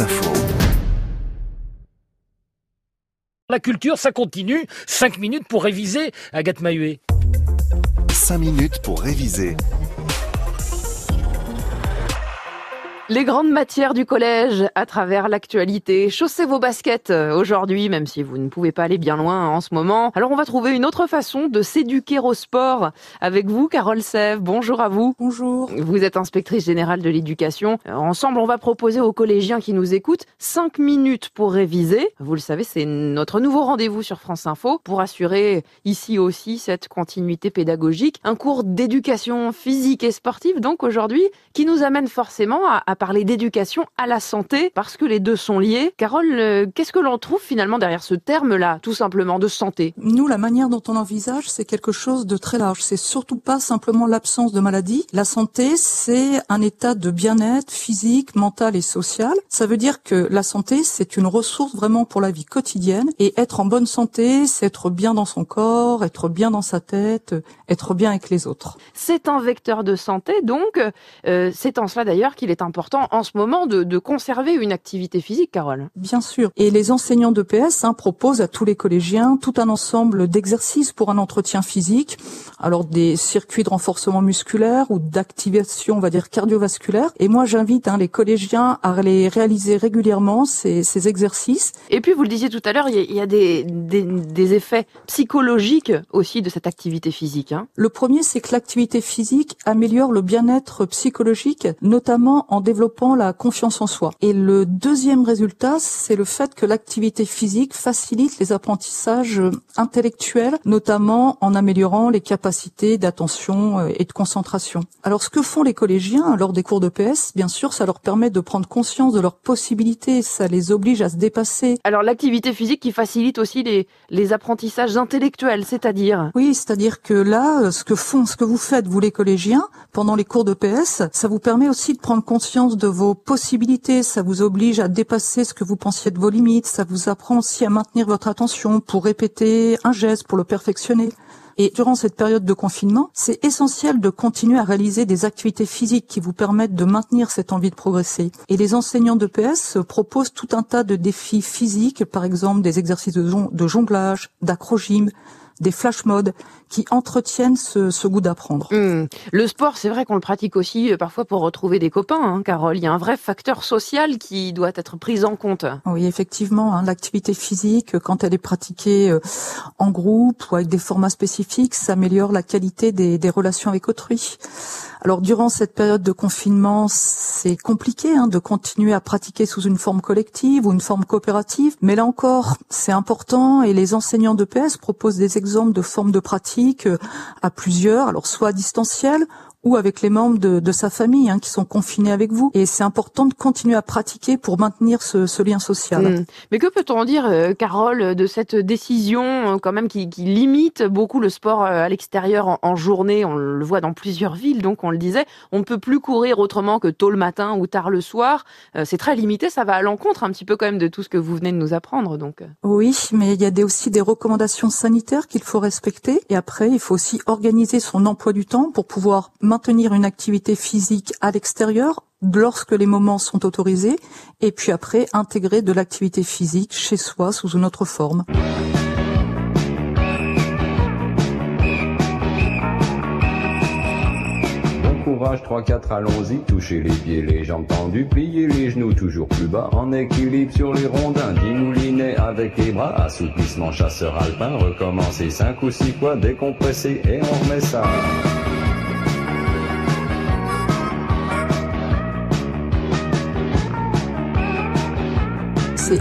Info. La culture, ça continue. 5 minutes pour réviser, Agathe Mahuet. 5 minutes pour réviser. Les grandes matières du collège à travers l'actualité. Chaussez vos baskets euh, aujourd'hui, même si vous ne pouvez pas aller bien loin en ce moment. Alors on va trouver une autre façon de s'éduquer au sport avec vous, Carole Sève. Bonjour à vous. Bonjour. Vous êtes inspectrice générale de l'éducation. Euh, ensemble, on va proposer aux collégiens qui nous écoutent 5 minutes pour réviser. Vous le savez, c'est notre nouveau rendez-vous sur France Info pour assurer ici aussi cette continuité pédagogique. Un cours d'éducation physique et sportive, donc aujourd'hui, qui nous amène forcément à parler d'éducation à la santé parce que les deux sont liés. Carole, euh, qu'est-ce que l'on trouve finalement derrière ce terme-là, tout simplement de santé? Nous, la manière dont on envisage, c'est quelque chose de très large. C'est surtout pas simplement l'absence de maladie. La santé, c'est un état de bien-être physique, mental et social. Ça veut dire que la santé, c'est une ressource vraiment pour la vie quotidienne. Et être en bonne santé, c'est être bien dans son corps, être bien dans sa tête, être bien avec les autres. C'est un vecteur de santé, donc euh, c'est en cela d'ailleurs qu'il est important en ce moment de, conserver une activité physique, Carole. Bien sûr. Et les enseignants de PS hein, proposent à tous les collégiens tout un ensemble d'exercices pour un entretien physique. Alors des circuits de renforcement musculaire ou d'activation, on va dire cardiovasculaire. Et moi, j'invite hein, les collégiens à les réaliser régulièrement ces, ces, exercices. Et puis, vous le disiez tout à l'heure, il y a, des, des, des, effets psychologiques aussi de cette activité physique. Hein. Le premier, c'est que l'activité physique améliore le bien-être psychologique, notamment en développant la confiance en soi. Et le deuxième résultat, c'est le fait que l'activité physique facilite les apprentissages intellectuels, notamment en améliorant les capacités d'attention euh, et de concentration. Alors ce que font les collégiens lors des cours de PS, bien sûr, ça leur permet de prendre conscience de leurs possibilités, ça les oblige à se dépasser. Alors l'activité physique qui facilite aussi les, les apprentissages intellectuels, c'est-à-dire Oui, c'est-à-dire que là, ce que font, ce que vous faites, vous les collégiens, pendant les cours de PS, ça vous permet aussi de prendre conscience de vos possibilités, ça vous oblige à dépasser ce que vous pensiez de vos limites, ça vous apprend aussi à maintenir votre attention pour répéter un geste, pour le perfectionner. Et durant cette période de confinement, c'est essentiel de continuer à réaliser des activités physiques qui vous permettent de maintenir cette envie de progresser. Et les enseignants de PS proposent tout un tas de défis physiques, par exemple des exercices de, jonglage, d'acrogym, des flash modes qui entretiennent ce, goût d'apprendre. Hmm. Le sport, c'est vrai qu'on le pratique aussi euh, parfois pour retrouver des copains, hein, Carole. Il y a un vrai facteur social qui doit être pris en compte. Oui, effectivement, hein, l'activité physique, quand elle est pratiquée euh, en groupe ou avec des formats spécifiques, ça améliore la qualité des, des relations avec autrui. Alors durant cette période de confinement, c'est compliqué hein, de continuer à pratiquer sous une forme collective ou une forme coopérative, mais là encore, c'est important et les enseignants de PS proposent des exemples de formes de pratique euh, à plusieurs, alors soit à distanciel ou avec les membres de, de sa famille hein, qui sont confinés avec vous. Et c'est important de continuer à pratiquer pour maintenir ce, ce lien social. Hmm. Mais que peut-on dire, euh, Carole, de cette décision euh, quand même qui, qui limite beaucoup le sport euh, à l'extérieur en, journée? On le voit dans plusieurs villes, donc on le disait, on ne peut plus courir autrement que tôt le matin ou tard le soir. c'est très limité, ça va à l'encontre un petit peu quand même de tout ce que vous venez de nous apprendre. Donc. Oui, mais il y a des, aussi des recommandations sanitaires qu'il faut respecter. Et après, il faut aussi organiser son emploi du temps pour pouvoir maintenir une activité physique à l'extérieur lorsque les moments sont autorisés, et puis après intégrer de l'activité physique chez soi sous une autre forme. courage, 3-4, allons-y, toucher les pieds, les jambes tendues, plier les genoux toujours plus bas, en équilibre sur les rondins, dimouliné avec les bras, assouplissement chasseur alpin, recommencer 5 ou 6 fois, décompresser et on remet ça.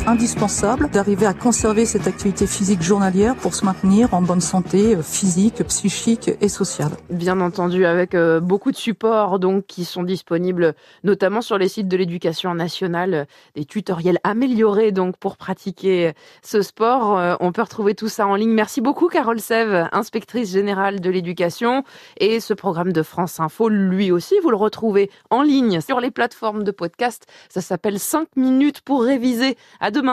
Indispensable d'arriver à conserver cette activité physique journalière pour se maintenir en bonne santé euh, physique, psychique et sociale. Bien entendu, avec euh, beaucoup de supports donc qui sont disponibles notamment sur les sites de l'éducation nationale, des tutoriels améliorés donc pour pratiquer ce sport. Euh, on peut retrouver tout ça en ligne. Merci beaucoup Carole Sève, inspectrice générale de l'éducation et ce programme de France Info, lui aussi, vous le retrouvez en ligne sur les plateformes de podcast. Ça s'appelle 5 minutes pour réviser à demain.